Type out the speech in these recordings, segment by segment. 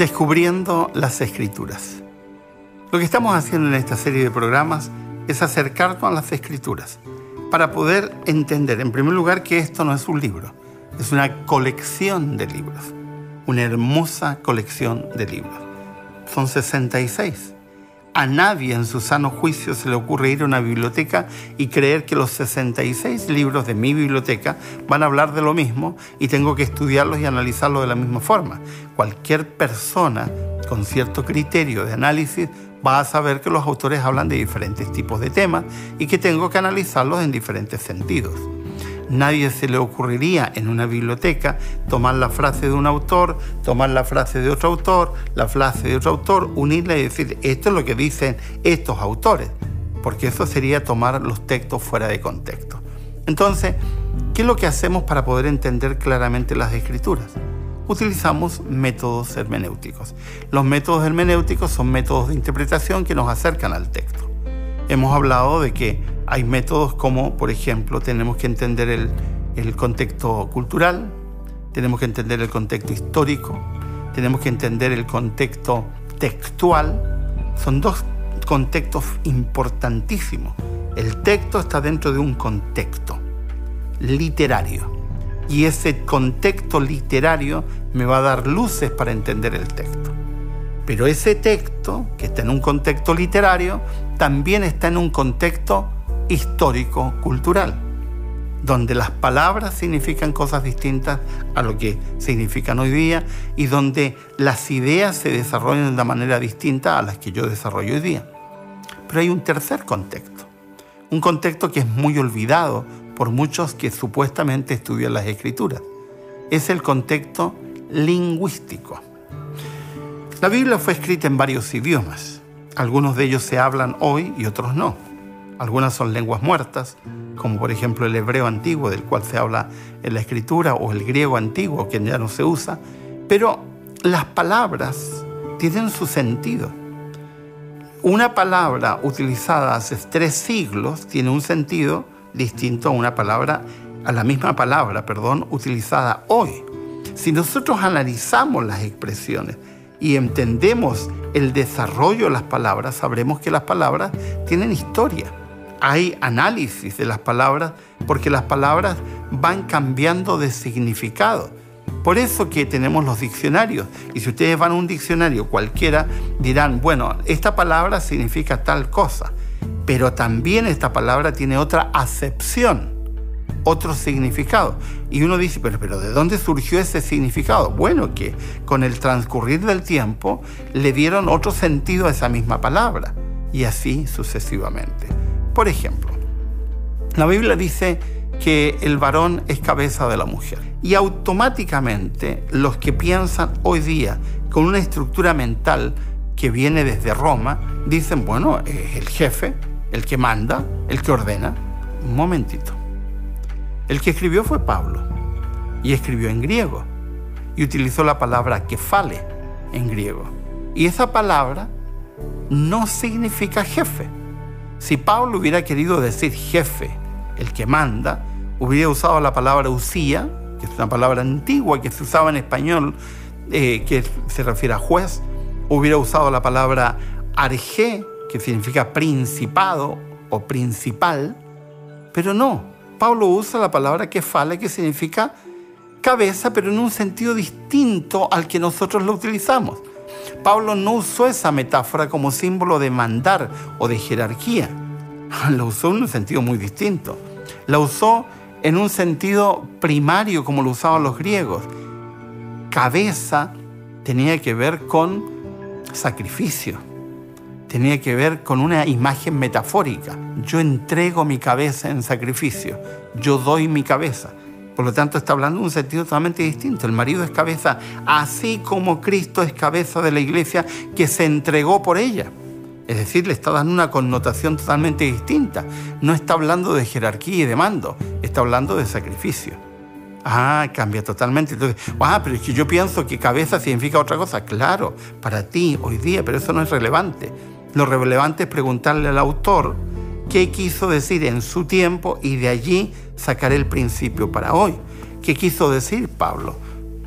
Descubriendo las escrituras. Lo que estamos haciendo en esta serie de programas es acercarnos a las escrituras para poder entender, en primer lugar, que esto no es un libro, es una colección de libros, una hermosa colección de libros. Son 66. A nadie en su sano juicio se le ocurre ir a una biblioteca y creer que los 66 libros de mi biblioteca van a hablar de lo mismo y tengo que estudiarlos y analizarlos de la misma forma. Cualquier persona con cierto criterio de análisis va a saber que los autores hablan de diferentes tipos de temas y que tengo que analizarlos en diferentes sentidos. Nadie se le ocurriría en una biblioteca tomar la frase de un autor, tomar la frase de otro autor, la frase de otro autor, unirla y decir, esto es lo que dicen estos autores, porque eso sería tomar los textos fuera de contexto. Entonces, ¿qué es lo que hacemos para poder entender claramente las escrituras? utilizamos métodos hermenéuticos. Los métodos hermenéuticos son métodos de interpretación que nos acercan al texto. Hemos hablado de que hay métodos como, por ejemplo, tenemos que entender el, contexto cultural, tenemos que entender el contexto histórico, tenemos que entender el contexto textual. Son dos contextos importantísimos. El texto está dentro de un contexto literario y ese contexto literario me va a dar luces para entender el texto. Pero ese texto, que está en un contexto literario, también está en un contexto histórico-cultural, donde las palabras significan cosas distintas a lo que significan hoy día y donde las ideas se desarrollan de una manera distinta a las que yo desarrollo hoy día. Pero hay un tercer contexto, un contexto que es muy olvidado por muchos que supuestamente estudian las escrituras. Es el contexto lingüístico. La Biblia fue escrita en varios idiomas. Algunos de ellos se hablan hoy y otros no. Algunas son lenguas muertas, como por ejemplo el hebreo antiguo del cual se habla en la escritura, o el griego antiguo que ya no se usa. Pero las palabras tienen su sentido. Una palabra utilizada hace tres siglos tiene un sentido distinto a una palabra, a la misma palabra, perdón, utilizada hoy. Si nosotros analizamos las expresiones y entendemos el desarrollo de las palabras, sabremos que las palabras tienen historia. Hay análisis de las palabras porque las palabras van cambiando de significado. Por eso que tenemos los diccionarios. Y si ustedes van a un diccionario cualquiera, dirán, bueno, esta palabra significa tal cosa. Pero también esta palabra tiene otra acepción, otro significado. Y uno dice, pero, pero ¿de dónde surgió ese significado? Bueno, que con el transcurrir del tiempo le dieron otro sentido a esa misma palabra. Y así sucesivamente. Por ejemplo, la Biblia dice que el varón es cabeza de la mujer. Y automáticamente los que piensan hoy día con una estructura mental que viene desde Roma, dicen, bueno, es el jefe, el que manda, el que ordena. Un momentito. El que escribió fue Pablo y escribió en griego y utilizó la palabra kefale en griego. Y esa palabra no significa jefe. Si Pablo hubiera querido decir jefe, el que manda, hubiera usado la palabra usía, que es una palabra antigua que se usaba en español, eh, que se refiere a juez, hubiera usado la palabra arjé, que significa principado o principal, pero no. Pablo usa la palabra kefale, que significa cabeza, pero en un sentido distinto al que nosotros lo utilizamos. Pablo no usó esa metáfora como símbolo de mandar o de jerarquía. Lo usó en un sentido muy distinto. La usó en un sentido primario como lo usaban los griegos. Cabeza tenía que ver con sacrificio tenía que ver con una imagen metafórica. Yo entrego mi cabeza en sacrificio, yo doy mi cabeza. Por lo tanto, está hablando de un sentido totalmente distinto. El marido es cabeza, así como Cristo es cabeza de la iglesia que se entregó por ella. Es decir, le está dando una connotación totalmente distinta. No está hablando de jerarquía y de mando, está hablando de sacrificio. Ah, cambia totalmente. Entonces, ah, pero es que yo pienso que cabeza significa otra cosa. Claro, para ti hoy día, pero eso no es relevante. Lo relevante es preguntarle al autor qué quiso decir en su tiempo y de allí sacar el principio para hoy. ¿Qué quiso decir Pablo?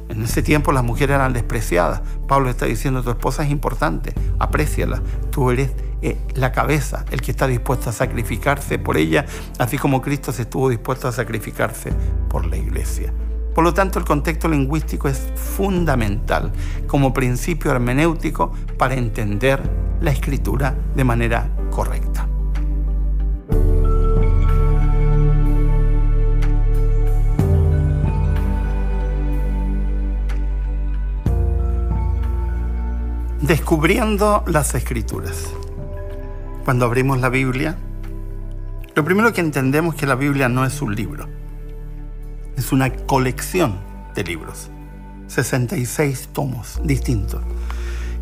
En ese tiempo las mujeres eran despreciadas. Pablo está diciendo, tu esposa es importante, apréciala. Tú eres eh, la cabeza, el que está dispuesto a sacrificarse por ella, así como Cristo se estuvo dispuesto a sacrificarse por la iglesia. Por lo tanto, el contexto lingüístico es fundamental como principio hermenéutico para entender la escritura de manera correcta. Descubriendo las escrituras. Cuando abrimos la Biblia, lo primero que entendemos es que la Biblia no es un libro, es una colección de libros, 66 tomos distintos,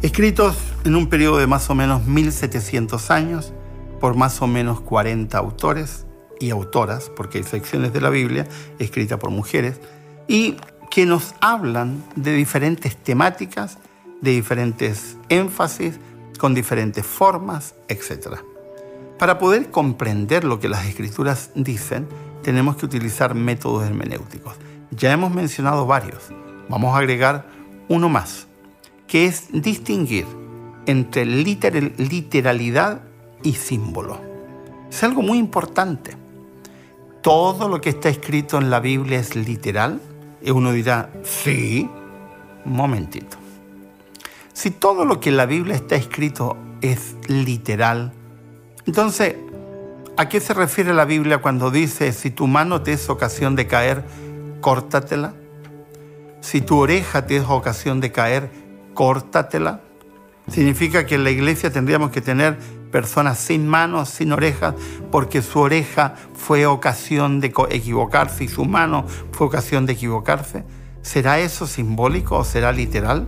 escritos en un periodo de más o menos 1700 años por más o menos 40 autores y autoras, porque hay secciones de la Biblia escritas por mujeres, y que nos hablan de diferentes temáticas de diferentes énfasis, con diferentes formas, etc. Para poder comprender lo que las escrituras dicen, tenemos que utilizar métodos hermenéuticos. Ya hemos mencionado varios. Vamos a agregar uno más, que es distinguir entre literalidad y símbolo. Es algo muy importante. ¿Todo lo que está escrito en la Biblia es literal? Y uno dirá, sí, un momentito. Si todo lo que en la Biblia está escrito es literal, entonces, ¿a qué se refiere la Biblia cuando dice, si tu mano te es ocasión de caer, córtatela? Si tu oreja te es ocasión de caer, córtatela. Significa que en la iglesia tendríamos que tener personas sin manos, sin orejas, porque su oreja fue ocasión de equivocarse y su mano fue ocasión de equivocarse. ¿Será eso simbólico o será literal?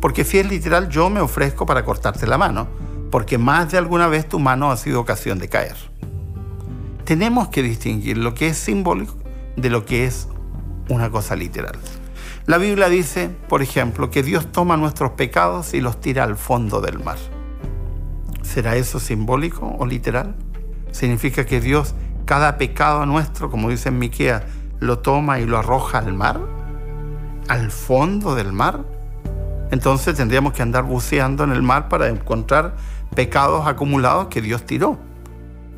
Porque si es literal, yo me ofrezco para cortarte la mano, porque más de alguna vez tu mano ha sido ocasión de caer. Tenemos que distinguir lo que es simbólico de lo que es una cosa literal. La Biblia dice, por ejemplo, que Dios toma nuestros pecados y los tira al fondo del mar. ¿Será eso simbólico o literal? ¿Significa que Dios cada pecado nuestro, como dice en Miquea, lo toma y lo arroja al mar? ¿Al fondo del mar? entonces tendríamos que andar buceando en el mar para encontrar pecados acumulados que Dios tiró.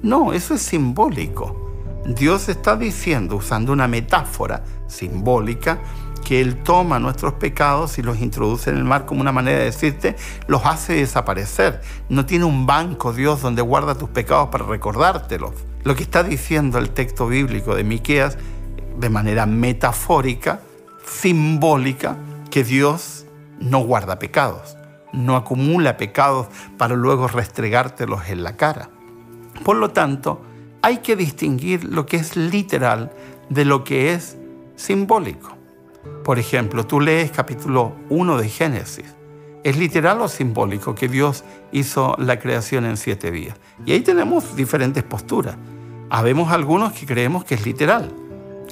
No, eso es simbólico. Dios está diciendo, usando una metáfora simbólica, que Él toma nuestros pecados y los introduce en el mar como una manera de decirte, los hace desaparecer. No tiene un banco Dios donde guarda tus pecados para recordártelos. Lo que está diciendo el texto bíblico de Miqueas, de manera metafórica, simbólica, que Dios no guarda pecados, no acumula pecados para luego restregártelos en la cara. Por lo tanto, hay que distinguir lo que es literal de lo que es simbólico. Por ejemplo, tú lees capítulo 1 de Génesis. ¿Es literal o simbólico que Dios hizo la creación en siete días? Y ahí tenemos diferentes posturas. Habemos algunos que creemos que es literal,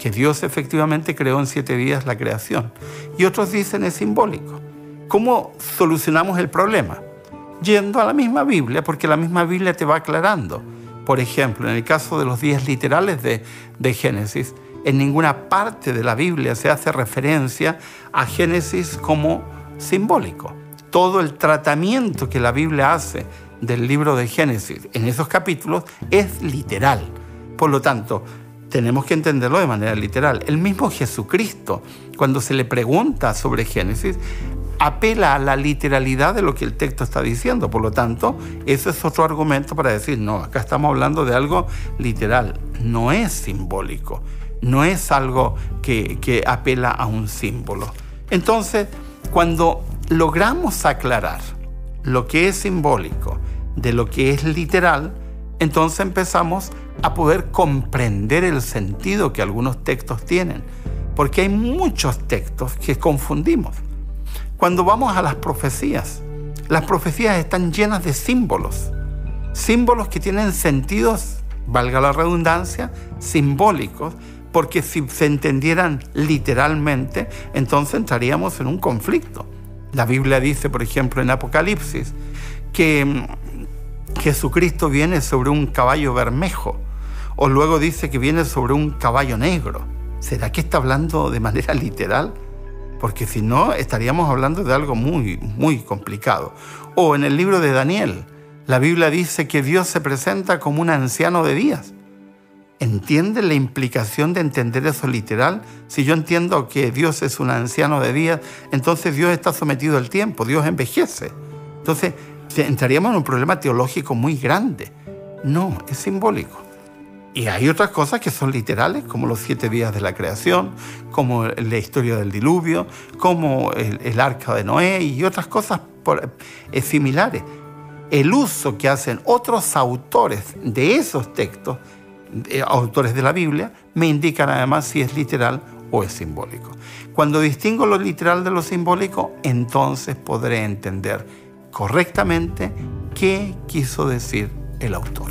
que Dios efectivamente creó en siete días la creación. Y otros dicen es simbólico. ¿Cómo solucionamos el problema? Yendo a la misma Biblia, porque la misma Biblia te va aclarando. Por ejemplo, en el caso de los días literales de, de Génesis, en ninguna parte de la Biblia se hace referencia a Génesis como simbólico. Todo el tratamiento que la Biblia hace del libro de Génesis en esos capítulos es literal. Por lo tanto, tenemos que entenderlo de manera literal. El mismo Jesucristo, cuando se le pregunta sobre Génesis, apela a la literalidad de lo que el texto está diciendo. Por lo tanto, eso es otro argumento para decir, no, acá estamos hablando de algo literal, no es simbólico, no es algo que, que apela a un símbolo. Entonces, cuando logramos aclarar lo que es simbólico de lo que es literal, entonces empezamos a poder comprender el sentido que algunos textos tienen, porque hay muchos textos que confundimos. Cuando vamos a las profecías, las profecías están llenas de símbolos, símbolos que tienen sentidos, valga la redundancia, simbólicos, porque si se entendieran literalmente, entonces entraríamos en un conflicto. La Biblia dice, por ejemplo, en Apocalipsis, que mm, Jesucristo viene sobre un caballo bermejo, o luego dice que viene sobre un caballo negro. ¿será que está hablando de manera literal? Porque si no, estaríamos hablando de algo muy, muy complicado. O en el libro de Daniel, la Biblia dice que Dios se presenta como un anciano de días. ¿Entiende la implicación de entender eso literal? Si yo entiendo que Dios es un anciano de días, entonces Dios está sometido al tiempo, Dios envejece. Entonces entraríamos en un problema teológico muy grande. No, es simbólico. Y hay otras cosas que son literales, como los siete días de la creación, como la historia del diluvio, como el, arca de Noé y otras cosas eh, similares. El uso que hacen otros autores de esos textos eh, autores de la Biblia me indican además si es literal o es simbólico. Cuando distingo lo literal de lo simbólico, entonces podré entender correctamente qué quiso decir el autor.